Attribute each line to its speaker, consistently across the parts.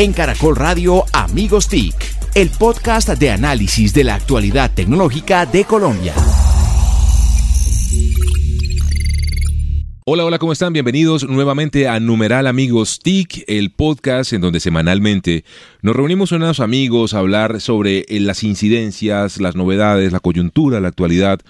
Speaker 1: En Caracol Radio Amigos TIC, el podcast de análisis de la actualidad tecnológica de Colombia.
Speaker 2: Hola, hola, ¿cómo están? Bienvenidos nuevamente a Numeral Amigos TIC, el podcast en donde semanalmente nos reunimos unos amigos a hablar sobre las incidencias, las novedades, la coyuntura, la actualidad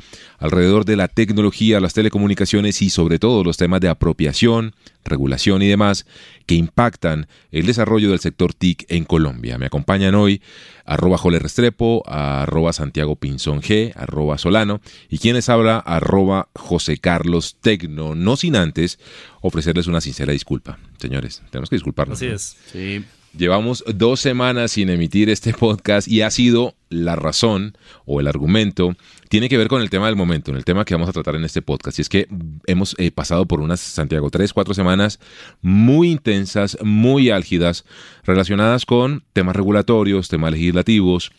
Speaker 2: alrededor de la tecnología, las telecomunicaciones y sobre todo los temas de apropiación, regulación y demás que impactan el desarrollo del sector TIC en Colombia. Me acompañan hoy arroba Jole Restrepo, arroba Santiago Pinzón G, arroba Solano y quienes habla arroba José Carlos Tecno, no sin antes ofrecerles una sincera disculpa. Señores, tenemos que disculparnos.
Speaker 3: Así es.
Speaker 2: Sí. Llevamos dos semanas sin emitir este podcast y ha sido la razón o el argumento, tiene que ver con el tema del momento, en el tema que vamos a tratar en este podcast. Y es que hemos eh, pasado por unas, Santiago, tres, cuatro semanas muy intensas, muy álgidas, relacionadas con temas regulatorios, temas legislativos,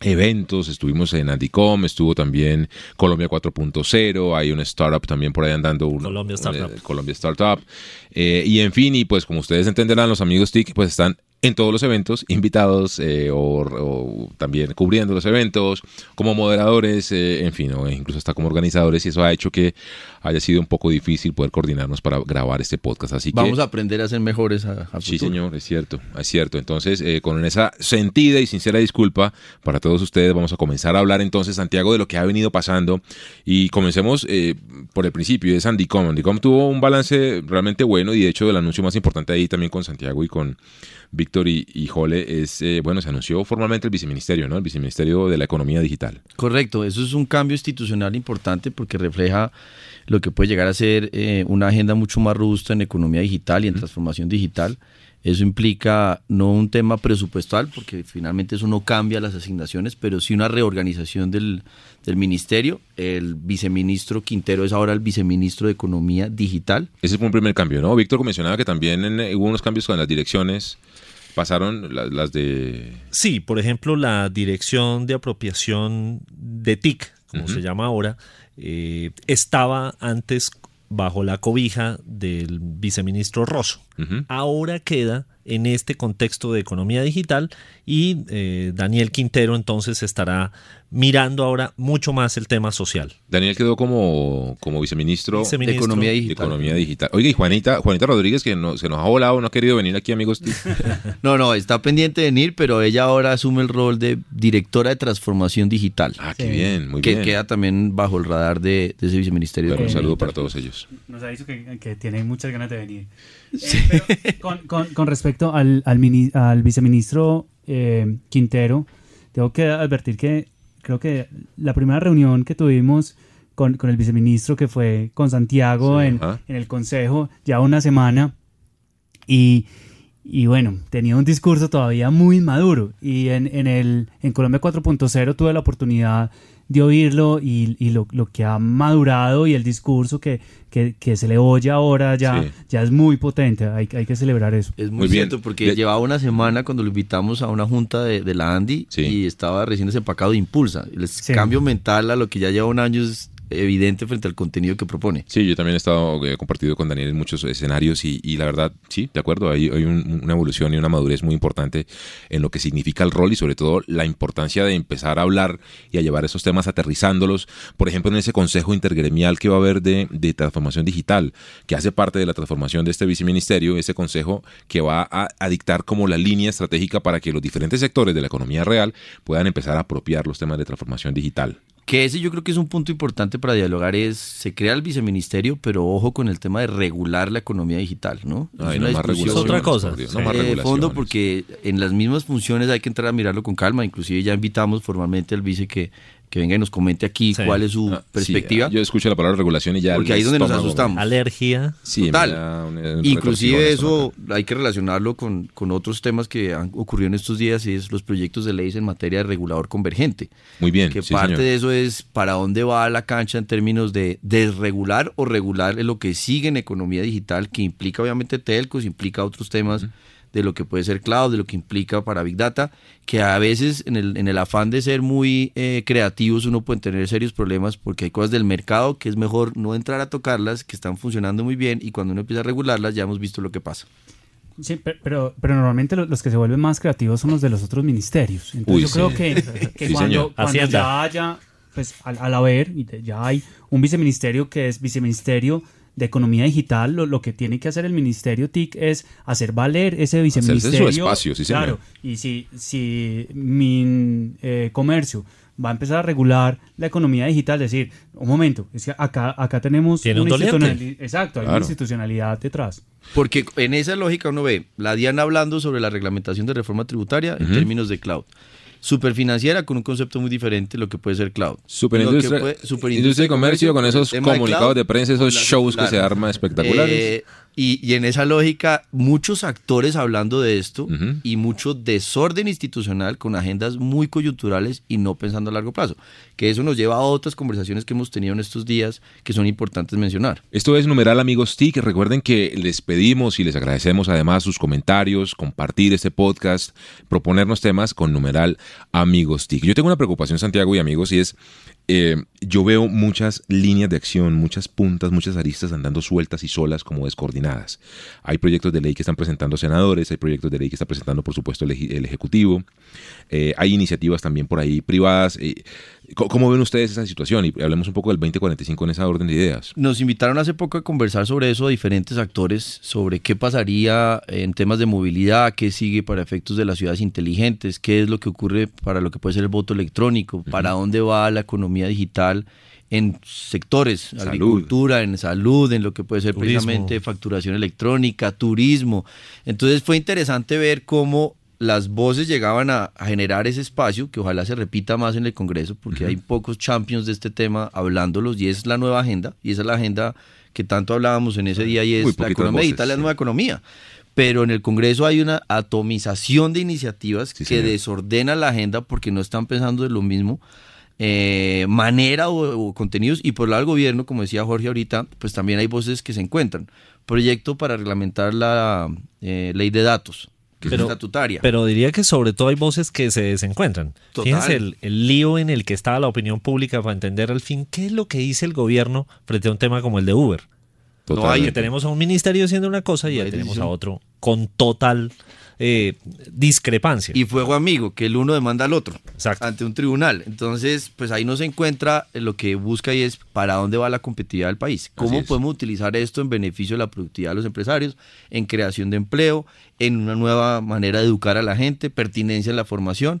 Speaker 2: eventos, estuvimos en Andicom, estuvo también Colombia 4.0, hay un startup también por ahí andando.
Speaker 3: Colombia Startup.
Speaker 2: Eh, Colombia Startup. Eh, y en fin, y pues como ustedes entenderán, los amigos TIC pues están en todos los eventos, invitados eh, o, también cubriendo los eventos, como moderadores, eh, en fin, o incluso hasta como organizadores, y eso ha hecho que haya sido un poco difícil poder coordinarnos para grabar este podcast. Así
Speaker 4: Vamos a aprender a ser mejores a,
Speaker 2: Sí, señor, es cierto, es cierto. Entonces, eh, con esa sentida y sincera disculpa para todos ustedes, vamos a comenzar a hablar entonces, Santiago, de lo que ha venido pasando. Y comencemos por el principio, es Andicom. Andicom tuvo un balance realmente bueno y de hecho el anuncio más importante ahí también con Santiago y con Víctor y, Jole, es, eh, bueno, se anunció formalmente el viceministerio, ¿no? El viceministerio de la economía digital.
Speaker 4: Correcto, eso es un cambio institucional importante porque refleja lo que puede llegar a ser eh, una agenda mucho más robusta en economía digital y en transformación digital. Eso implica no un tema presupuestal, porque finalmente eso no cambia las asignaciones, pero sí una reorganización del, del, ministerio. El viceministro Quintero es ahora el viceministro de Economía Digital.
Speaker 2: Ese fue un primer cambio, ¿no? Víctor mencionaba que también hubo unos cambios con las direcciones pasaron las, de...
Speaker 3: Sí, por ejemplo, la dirección de apropiación de TIC, como se llama ahora, eh, estaba antes bajo la cobija del viceministro Rosso. Ahora queda en este contexto de economía digital y eh, Daniel Quintero entonces estará mirando ahora mucho más el tema social.
Speaker 2: Daniel quedó como, como viceministro,
Speaker 4: de Economía Digital.
Speaker 2: Economía Digital. Oiga, y Juanita, Juanita Rodríguez, que no, se nos ha volado, no ha querido venir aquí, amigos.
Speaker 4: no, no, está pendiente de venir, pero ella ahora asume el rol de directora de transformación digital.
Speaker 2: Ah, qué bien, muy
Speaker 4: que
Speaker 2: bien.
Speaker 4: Que queda también bajo el radar de, ese viceministerio.
Speaker 2: un saludo para todos ellos.
Speaker 5: Nos ha dicho que, que tiene muchas ganas de venir. Eh, con, con, respecto al, al, al viceministro eh, Quintero, tengo que advertir que creo que la primera reunión que tuvimos con, con el viceministro, que fue con Santiago en, en, el Consejo, ya una semana, y, y, bueno, tenía un discurso todavía muy maduro. Y en, en, el, en Colombia 4.0 tuve la oportunidad de oírlo y, y lo, lo, que ha madurado y el discurso que, que, que se le oye ahora ya, ya es muy potente. Hay, hay, que celebrar eso.
Speaker 4: Es muy, cierto porque llevaba una semana cuando lo invitamos a una junta de, de la Andy y estaba recién desempacado de Impulsa. El cambio mental a lo que ya lleva un año es evidente frente al contenido que propone.
Speaker 2: Sí, yo también he estado he compartido con Daniel en muchos escenarios y, la verdad, sí, de acuerdo, hay, hay una evolución y una madurez muy importante en lo que significa el rol y sobre todo la importancia de empezar a hablar y a llevar esos temas aterrizándolos, por ejemplo, en ese consejo intergremial que va a haber de, de transformación digital, que hace parte de la transformación de este viceministerio, ese consejo que va a, a dictar como la línea estratégica para que los diferentes sectores de la economía real puedan empezar a apropiar los temas de transformación digital.
Speaker 4: Que ese yo creo que es un punto importante para dialogar, es, se crea el viceministerio, pero ojo con el tema de regular la economía digital, ¿no?
Speaker 2: es, no
Speaker 3: es otra cosa.
Speaker 4: No de fondo, porque en las mismas funciones hay que entrar a mirarlo con calma, inclusive ya invitamos formalmente al vice que que venga y nos comente aquí cuál es su ah, perspectiva.
Speaker 2: yo escucho la palabra regulación y ya.
Speaker 4: Porque ahí es donde nos asustamos.
Speaker 3: Alergia.
Speaker 4: Sí, Total. Inclusive eso hay que relacionarlo con, con, otros temas que han ocurrido en estos días y es los proyectos de leyes en materia de regulador convergente.
Speaker 2: Muy bien.
Speaker 4: Que parte de eso es para dónde va la cancha en términos de desregular o regular lo que sigue en economía digital, que implica obviamente telcos, implica otros temas de lo que puede ser cloud, de lo que implica para Big Data, que a veces en el, en el afán de ser muy eh, creativos uno puede tener serios problemas porque hay cosas del mercado que es mejor no entrar a tocarlas, que están funcionando muy bien y cuando uno empieza a regularlas ya hemos visto lo que pasa.
Speaker 5: Sí, pero, pero normalmente los que se vuelven más creativos son los de los otros ministerios. Entonces yo creo que, cuando, ya haya, pues al, al haber, ya hay un viceministerio que es viceministerio de economía digital, lo, que tiene que hacer el ministerio TIC es hacer valer ese viceministerio.
Speaker 2: su espacio, sí,
Speaker 5: Claro, y si, si mi eh, comercio va a empezar a regular la economía digital, decir, un momento, es que acá, acá tenemos
Speaker 3: una institucionalidad,
Speaker 5: exacto, hay una institucionalidad detrás.
Speaker 4: Porque en esa lógica uno ve la DIAN hablando sobre la reglamentación de reforma tributaria en términos de cloud superfinanciera con un concepto muy diferente lo que puede ser cloud.
Speaker 2: Superindustria, industria de comercio con esos comunicados de, prensa, esos shows que se arman espectaculares. Eh,
Speaker 4: y, en esa lógica, muchos actores hablando de esto y mucho desorden institucional con agendas muy coyunturales y no pensando a largo plazo. Que eso nos lleva a otras conversaciones que hemos tenido en estos días que son importantes mencionar.
Speaker 2: Esto es Numeral Amigos TIC. Recuerden que les pedimos y les agradecemos además sus comentarios, compartir este podcast, proponernos temas con Numeral Amigos TIC. Yo tengo una preocupación, Santiago y amigos, y es eh, yo veo muchas líneas de acción, muchas puntas, muchas aristas andando sueltas y solas como descoordinadas. Hay proyectos de ley que están presentando senadores, hay proyectos de ley que está presentando, por supuesto, el, Ejecutivo. Eh, hay iniciativas también por ahí privadas. Eh, ¿Cómo ven ustedes esa situación? Y hablemos un poco del 2045 en esa orden de ideas.
Speaker 4: Nos invitaron hace poco a conversar sobre eso a diferentes actores, sobre qué pasaría en temas de movilidad, qué sigue para efectos de las ciudades inteligentes, qué es lo que ocurre para lo que puede ser el voto electrónico, para dónde va la economía digital en sectores, agricultura, en salud, en lo que puede ser precisamente facturación electrónica, turismo. Entonces fue interesante ver cómo las voces llegaban a, generar ese espacio, que ojalá se repita más en el Congreso, porque hay pocos champions de este tema hablándolos, y es la nueva agenda, y esa es la agenda que tanto hablábamos en ese día, y es la economía digital, la nueva economía. Pero en el Congreso hay una atomización de iniciativas que desordena la agenda porque no están pensando en lo mismo. Eh, manera o, contenidos y por el lado del gobierno, como decía Jorge ahorita, pues también hay voces que se encuentran. Proyecto para reglamentar la eh, ley de datos, que pero, es estatutaria.
Speaker 3: Pero diría que sobre todo hay voces que se desencuentran. Fíjense el, lío en el que estaba la opinión pública para entender al fin qué es lo que dice el gobierno frente a un tema como el de Uber. No hay que tenemos a un ministerio haciendo una cosa y ya tenemos a otro con total eh, discrepancia.
Speaker 4: Y fuego amigo, que el uno demanda al otro ante un tribunal. Entonces, pues ahí no se encuentra lo que busca y es para dónde va la competitividad del país. ¿Cómo podemos utilizar esto en beneficio de la productividad de los empresarios, en creación de empleo, en una nueva manera de educar a la gente, pertinencia en la formación?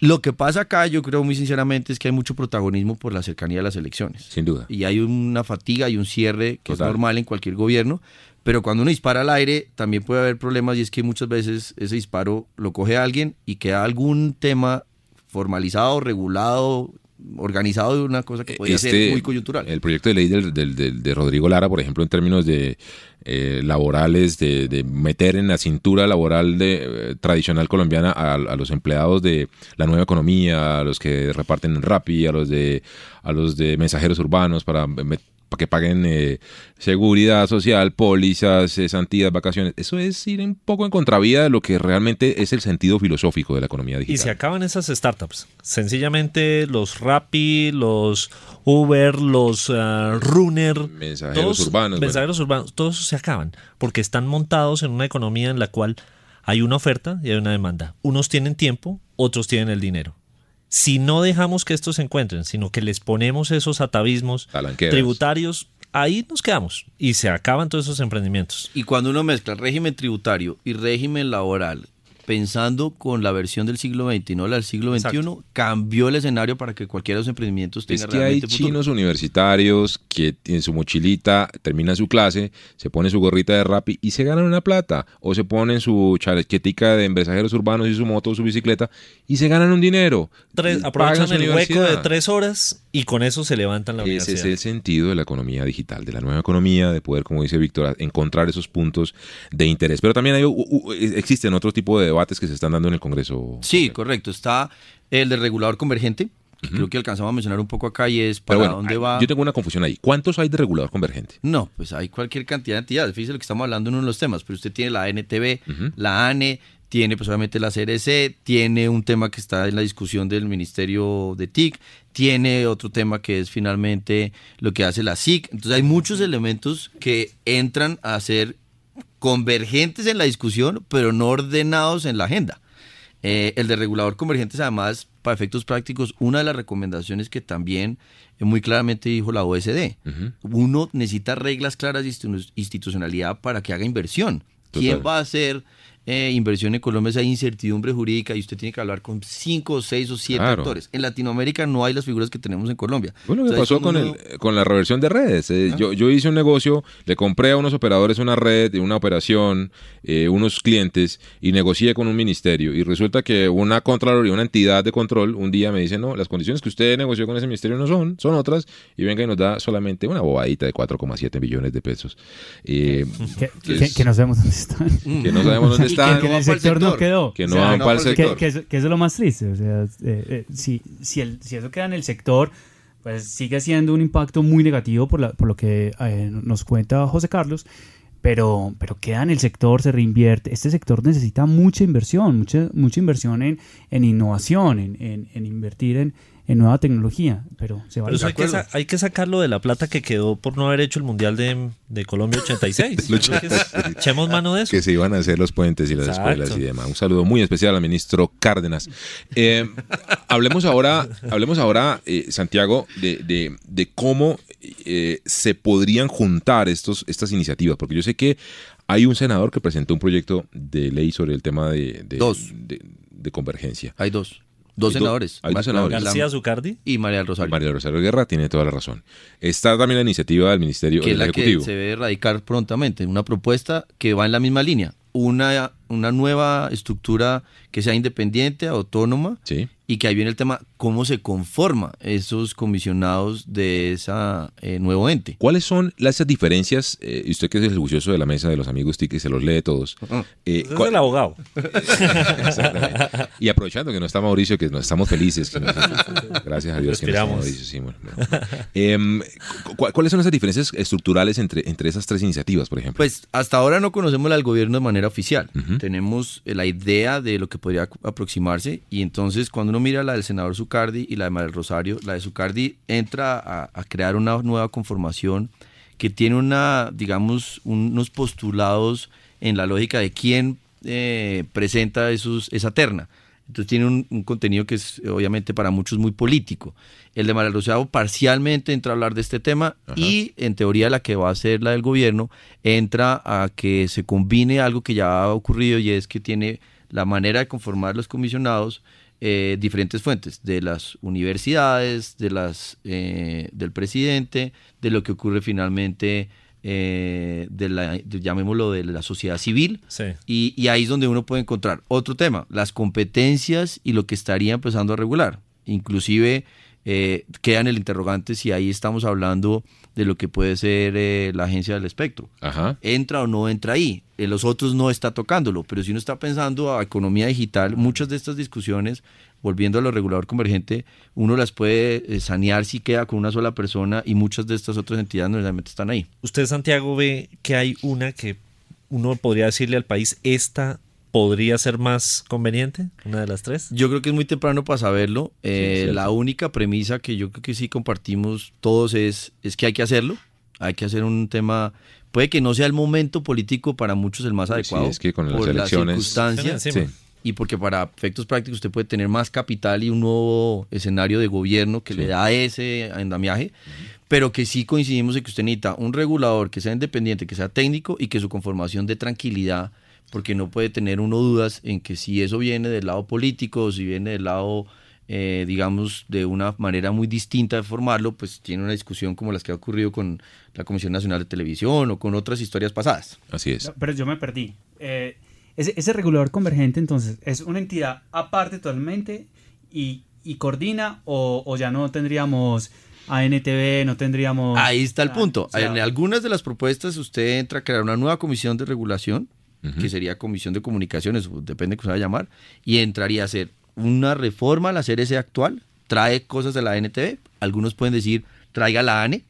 Speaker 4: Lo que pasa acá, yo creo muy sinceramente, es que hay mucho protagonismo por la cercanía de las elecciones.
Speaker 2: Sin duda.
Speaker 4: Y hay una fatiga y un cierre que es normal en cualquier gobierno, pero cuando uno dispara al aire también puede haber problemas y es que muchas veces ese disparo lo coge alguien y queda algún tema formalizado, regulado, organizado de una cosa que puede ser este, muy coyuntural.
Speaker 2: El proyecto de ley del, de Rodrigo Lara, por ejemplo, en términos de eh, laborales, de, meter en la cintura laboral de, eh, tradicional colombiana a, los empleados de la nueva economía, a los que reparten en Rappi, a los de, a los de mensajeros urbanos para para que paguen eh, seguridad social, pólizas, cesantías, vacaciones. Eso es ir un poco en contravía de lo que realmente es el sentido filosófico de la economía digital.
Speaker 3: Y se acaban esas startups. Sencillamente los Rappi, los Uber, los uh, Runner,
Speaker 2: mensajeros urbanos.
Speaker 3: Mensajeros urbanos, todos se acaban porque están montados en una economía en la cual hay una oferta y hay una demanda. Unos tienen tiempo, otros tienen el dinero si no dejamos que estos se encuentren, sino que les ponemos esos atavismos tributarios, ahí nos quedamos y se acaban todos esos emprendimientos.
Speaker 4: Y cuando uno mezcla régimen tributario y régimen laboral pensando con la versión del siglo XX y no la del siglo XXI, cambió el escenario para que cualquiera de los emprendimientos tenga
Speaker 2: es que hay chinos universitarios que en su mochilita termina su clase, se pone su gorrita de rap y se ganan una plata, o se ponen su chalequetica de mensajeros urbanos y su moto o su bicicleta y se ganan un dinero.
Speaker 3: aprovechan el hueco de tres horas y con eso se levantan la
Speaker 2: Ese es el sentido de la economía digital, de la nueva economía, de poder, como dice Víctor, encontrar esos puntos de interés. Pero también hay, existen otro tipo de debates que se están dando en el Congreso.
Speaker 4: Sí, correcto. Está el del regulador convergente, que creo que alcanzamos a mencionar un poco acá y es para dónde va.
Speaker 2: Yo tengo una confusión ahí. ¿Cuántos hay de regulador convergente?
Speaker 4: No, pues hay cualquier cantidad de entidades. Fíjese lo que estamos hablando en uno de los temas, pero usted tiene la NTV, la ANE, tiene pues obviamente la CRC, tiene un tema que está en la discusión del Ministerio de TIC, tiene otro tema que es finalmente lo que hace la SIC. Entonces hay muchos elementos que entran a ser convergentes en la discusión, pero no ordenados en la agenda. Eh, el de regulador convergentes, además, para efectos prácticos, una de las recomendaciones que también muy claramente dijo la OSD, uno necesita reglas claras de institucionalidad para que haga inversión. ¿Quién va a hacer eh, inversión en Colombia esa incertidumbre jurídica y usted tiene que hablar con cinco, seis o siete actores. En Latinoamérica no hay las figuras que tenemos en Colombia.
Speaker 2: Bueno, ¿qué pasó con, el, con la reversión de redes? Eh, yo, yo hice un negocio, le compré a unos operadores una red, una operación, eh, unos clientes y negocié con un ministerio. Y resulta que una Contraloría, una entidad de control, un día me dice, no, las condiciones que usted negoció con ese ministerio no son, son otras. Y venga y nos da solamente una bobadita de 4,7 millones de pesos.
Speaker 5: que, no sabemos dónde están.
Speaker 2: Que no sabemos dónde están
Speaker 5: que, en el sector, no quedó.
Speaker 2: Que no van para el sector.
Speaker 5: Que, eso es lo más triste. O sea, eh, eh, si, si, el, si eso queda en el sector, pues sigue siendo un impacto muy negativo por, la, por lo que eh, nos cuenta José Carlos. Pero, pero queda en el sector, se reinvierte. Este sector necesita mucha inversión, mucha, mucha inversión en, en innovación, en, en, en invertir en, en nueva tecnología, pero se va
Speaker 3: a hay, que hay que sacarlo de la plata que quedó por no haber hecho el Mundial de, de Colombia 86. Echemos mano de eso.
Speaker 2: Que se iban a hacer los puentes y las escuelas y demás. Un saludo muy especial al ministro Cárdenas. Eh, hablemos ahora, hablemos ahora eh, Santiago, de, de, cómo eh, se podrían juntar estos, estas iniciativas, porque yo sé que hay un senador que presentó un proyecto de ley sobre el tema de, de, de convergencia.
Speaker 4: Hay dos. Dos senadores.
Speaker 2: Hay dos senadores.
Speaker 3: García Zucardi
Speaker 4: y María del Rosario.
Speaker 2: María del Rosario Guerra tiene toda la razón. Está también la iniciativa del Ministerio
Speaker 4: que
Speaker 2: es la
Speaker 4: que se debe erradicar prontamente. Una propuesta que va en la misma línea. Una, una nueva estructura que sea independiente, autónoma,
Speaker 2: sí
Speaker 4: y que ahí viene el tema, cómo se conforma esos comisionados de ese eh, nuevo ente.
Speaker 2: ¿Cuáles son las diferencias? Eh, y usted que es el juicioso de la mesa de los amigos TIC y se los lee todos.
Speaker 3: Eh, es el abogado.
Speaker 2: y aprovechando que no está Mauricio, que no estamos felices. gracias a Dios que no está Mauricio. Em, ¿Cuáles son esas diferencias estructurales entre, entre esas tres iniciativas, por ejemplo?
Speaker 4: Pues hasta ahora no conocemos al gobierno de manera oficial. Tenemos la idea de lo que podría aproximarse y entonces cuando uno mira la del senador Zucardi y la de Manuel Rosario, la de Zucardi entra a, crear una nueva conformación que tiene una, digamos, unos postulados en la lógica de quién eh, presenta esos, esa terna. Entonces tiene un, contenido que es obviamente para muchos muy político. El de Rosario parcialmente entra a hablar de este tema y en teoría la que va a ser la del gobierno entra a que se combine algo que ya ha ocurrido y es que tiene la manera de conformar los comisionados eh, diferentes fuentes, de las universidades, de las, eh, del presidente, de lo que ocurre finalmente, eh, de la, llamémoslo, de la sociedad civil. Y, y, ahí es donde uno puede encontrar otro tema, las competencias y lo que estaría empezando a regular. Inclusive eh, queda en el interrogante si ahí estamos hablando de lo que puede ser eh, la agencia del espectro. ¿Entra o no entra ahí? En los otros no está tocándolo, pero si uno está pensando a economía digital, muchas de estas discusiones, volviendo a lo regulador convergente, uno las puede eh, sanear si queda con una sola persona y muchas de estas otras entidades no necesariamente están ahí.
Speaker 3: Usted, Santiago, ve que hay una que uno podría decirle al país, esta podría ser más conveniente, una de las tres?
Speaker 4: Yo creo que es muy temprano para saberlo. Eh, la única premisa que yo creo que sí compartimos todos es, es que hay que hacerlo. Hay que hacer un tema. Puede que no sea el momento político para muchos el más adecuado.
Speaker 2: Sí, es que con las elecciones.
Speaker 4: Y porque para efectos prácticos usted puede tener más capital y un nuevo escenario de gobierno que le da ese andamiaje, pero que sí coincidimos en que usted necesita un regulador que sea independiente, que sea técnico y que su conformación dé tranquilidad porque no puede tener uno dudas en que si eso viene del lado político o si viene del lado, eh, digamos, de una manera muy distinta de formarlo, pues tiene una discusión como las que ha ocurrido con la Comisión Nacional de Televisión o con otras historias pasadas.
Speaker 2: Así es.
Speaker 5: Pero yo me perdí. Eh, ese, regulador convergente, entonces, ¿es una entidad aparte totalmente y, coordina o, ya no tendríamos... ANTV, no tendríamos...
Speaker 4: Ahí está el punto. en algunas de las propuestas usted entra a crear una nueva comisión de regulación que sería Comisión de Comunicaciones, depende de cómo se va a llamar, y entraría a hacer una reforma a la CRC actual, trae cosas de la NTV, algunos pueden decir traiga la ANE,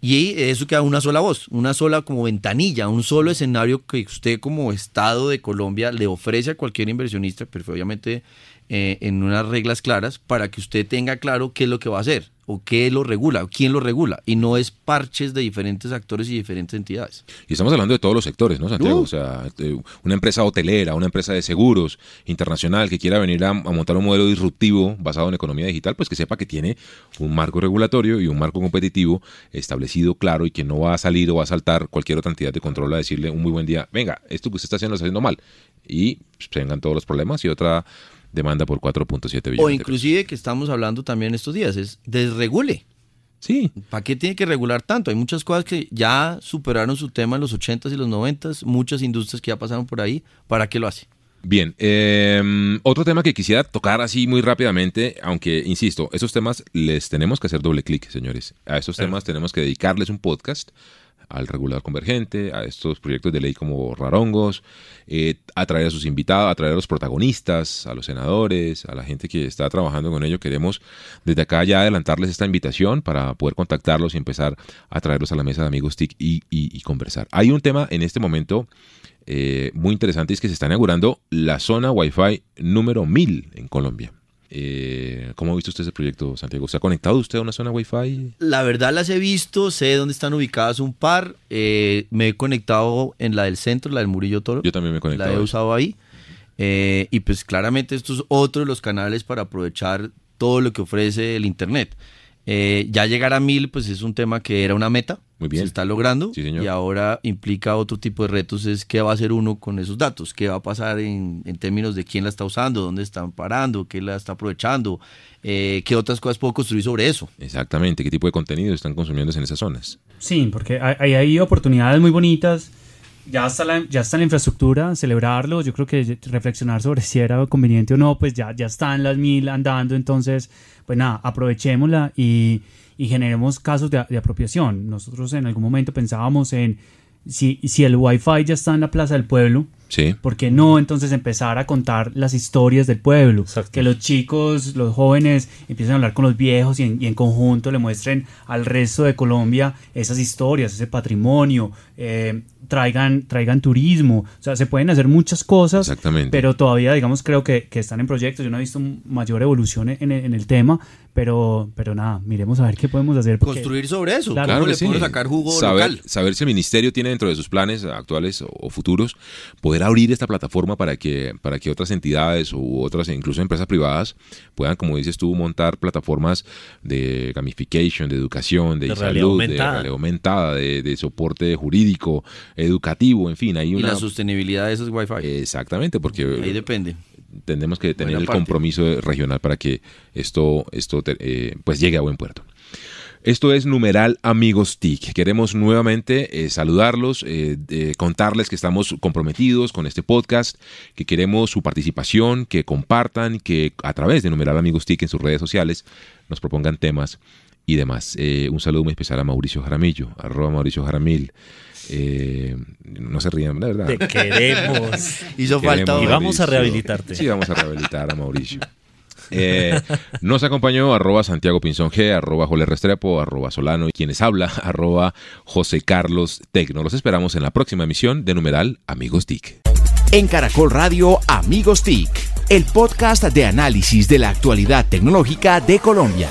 Speaker 4: y eso queda una sola voz, una sola como ventanilla, un solo escenario que usted como Estado de Colombia le ofrece a cualquier inversionista, pero obviamente eh, en unas reglas claras, para que usted tenga claro qué es lo que va a hacer. o qué lo regula, o quién lo regula, y no es parches de diferentes actores y diferentes entidades.
Speaker 2: Y estamos hablando de todos los sectores, ¿no, Santiago? O sea, una empresa hotelera, una empresa de seguros internacional que quiera venir a, montar un modelo disruptivo basado en economía digital, pues que sepa que tiene un marco regulatorio y un marco competitivo establecido, claro, y que no va a salir o va a saltar cualquier otra entidad de control a decirle un muy buen día, venga, esto que usted está haciendo lo está haciendo mal. Y pues, vengan todos los problemas y otra demanda por 4.7 billones.
Speaker 4: O inclusive que estamos hablando también estos días, es desregule.
Speaker 2: Sí.
Speaker 4: ¿Para qué tiene que regular tanto? Hay muchas cosas que ya superaron su tema en los 80s y los 90s, muchas industrias que ya pasaron por ahí. ¿Para qué lo hace?
Speaker 2: Bien, em, otro tema que quisiera tocar así muy rápidamente, aunque insisto, esos temas les tenemos que hacer doble clic, señores. A esos temas tenemos que dedicarles un podcast al regulador convergente, a estos proyectos de ley como Rarongos, eh, a traer a sus invitados, a traer a los protagonistas, a los senadores, a la gente que está trabajando con ello. Queremos desde acá ya adelantarles esta invitación para poder contactarlos y empezar a traerlos a la mesa de Amigos TIC y, conversar. Hay un tema en este momento eh, muy interesante, es que se está inaugurando la zona Wi-Fi número 1000 en Colombia. Eh, ¿Cómo ha visto usted ese proyecto, Santiago? ¿Se ha conectado usted a una zona Wi-Fi?
Speaker 4: La verdad las he visto, sé dónde están ubicadas un par. Eh, me he conectado en la del centro, la del Murillo Toro.
Speaker 2: Yo también me he conectado.
Speaker 4: La he usado ahí. Eh, y pues claramente esto es otro de los canales para aprovechar todo lo que ofrece el Internet. Eh, ya llegar a mil, pues es un tema que era una meta.
Speaker 2: Muy bien.
Speaker 4: Se está logrando. Y ahora implica otro tipo de retos, es qué va a hacer uno con esos datos, qué va a pasar en, términos de quién la está usando, dónde están parando, qué la está aprovechando, eh, qué otras cosas puedo construir sobre eso.
Speaker 2: Exactamente, qué tipo de contenido están consumiendo en esas zonas.
Speaker 5: Sí, porque hay, hay oportunidades muy bonitas. Ya está, la, ya está la infraestructura, celebrarlo, yo creo que reflexionar sobre si era conveniente o no, pues ya, ya están las mil andando, entonces pues nada, aprovechémosla y, y generemos casos de, apropiación. Nosotros en algún momento pensábamos en si, si el Wi-Fi ya está en la plaza del pueblo,
Speaker 2: Sí.
Speaker 5: ¿Por qué no entonces empezar a contar las historias del pueblo? Que los chicos, los jóvenes empiecen a hablar con los viejos y en, conjunto le muestren al resto de Colombia esas historias, ese patrimonio, eh, traigan, traigan turismo. O sea, se pueden hacer muchas cosas,
Speaker 2: Exactamente.
Speaker 5: pero todavía, digamos, creo que, están en proyectos. Yo no he visto mayor evolución en, el tema, pero, pero nada, miremos a ver qué podemos hacer.
Speaker 4: Construir sobre eso. Claro, le sacar jugo
Speaker 2: saber,
Speaker 4: local?
Speaker 2: Saber si el ministerio tiene dentro de sus planes actuales o futuros poder abrir esta plataforma para que, para que otras entidades u otras, incluso empresas privadas, puedan, como dices tú, montar plataformas de gamification, de educación, de, salud, de realidad aumentada, de, soporte jurídico, educativo, en fin. Hay una...
Speaker 4: Y la sostenibilidad de esos Wi-Fi.
Speaker 2: Exactamente, porque...
Speaker 4: Ahí depende
Speaker 2: tenemos que tener el compromiso regional para que esto, esto eh, pues llegue a buen puerto. Esto es Numeral Amigos TIC. Queremos nuevamente eh, saludarlos, eh, contarles que estamos comprometidos con este podcast, que queremos su participación, que compartan, que a través de Numeral Amigos TIC en sus redes sociales nos propongan temas y demás. Eh, un saludo muy especial a Mauricio Jaramillo, arroba Mauricio Jaramil. no se rían, la verdad.
Speaker 3: Te queremos.
Speaker 4: Hizo falta.
Speaker 3: Y vamos a rehabilitarte.
Speaker 2: Sí, vamos a rehabilitar a Mauricio. Eh, nos acompañó arroba Santiago Pinzón G, arroba Jole Restrepo, arroba Solano y quienes habla, arroba José Carlos Tecno. Los esperamos en la próxima emisión de Numeral Amigos TIC.
Speaker 1: En Caracol Radio Amigos TIC, el podcast de análisis de la actualidad tecnológica de Colombia.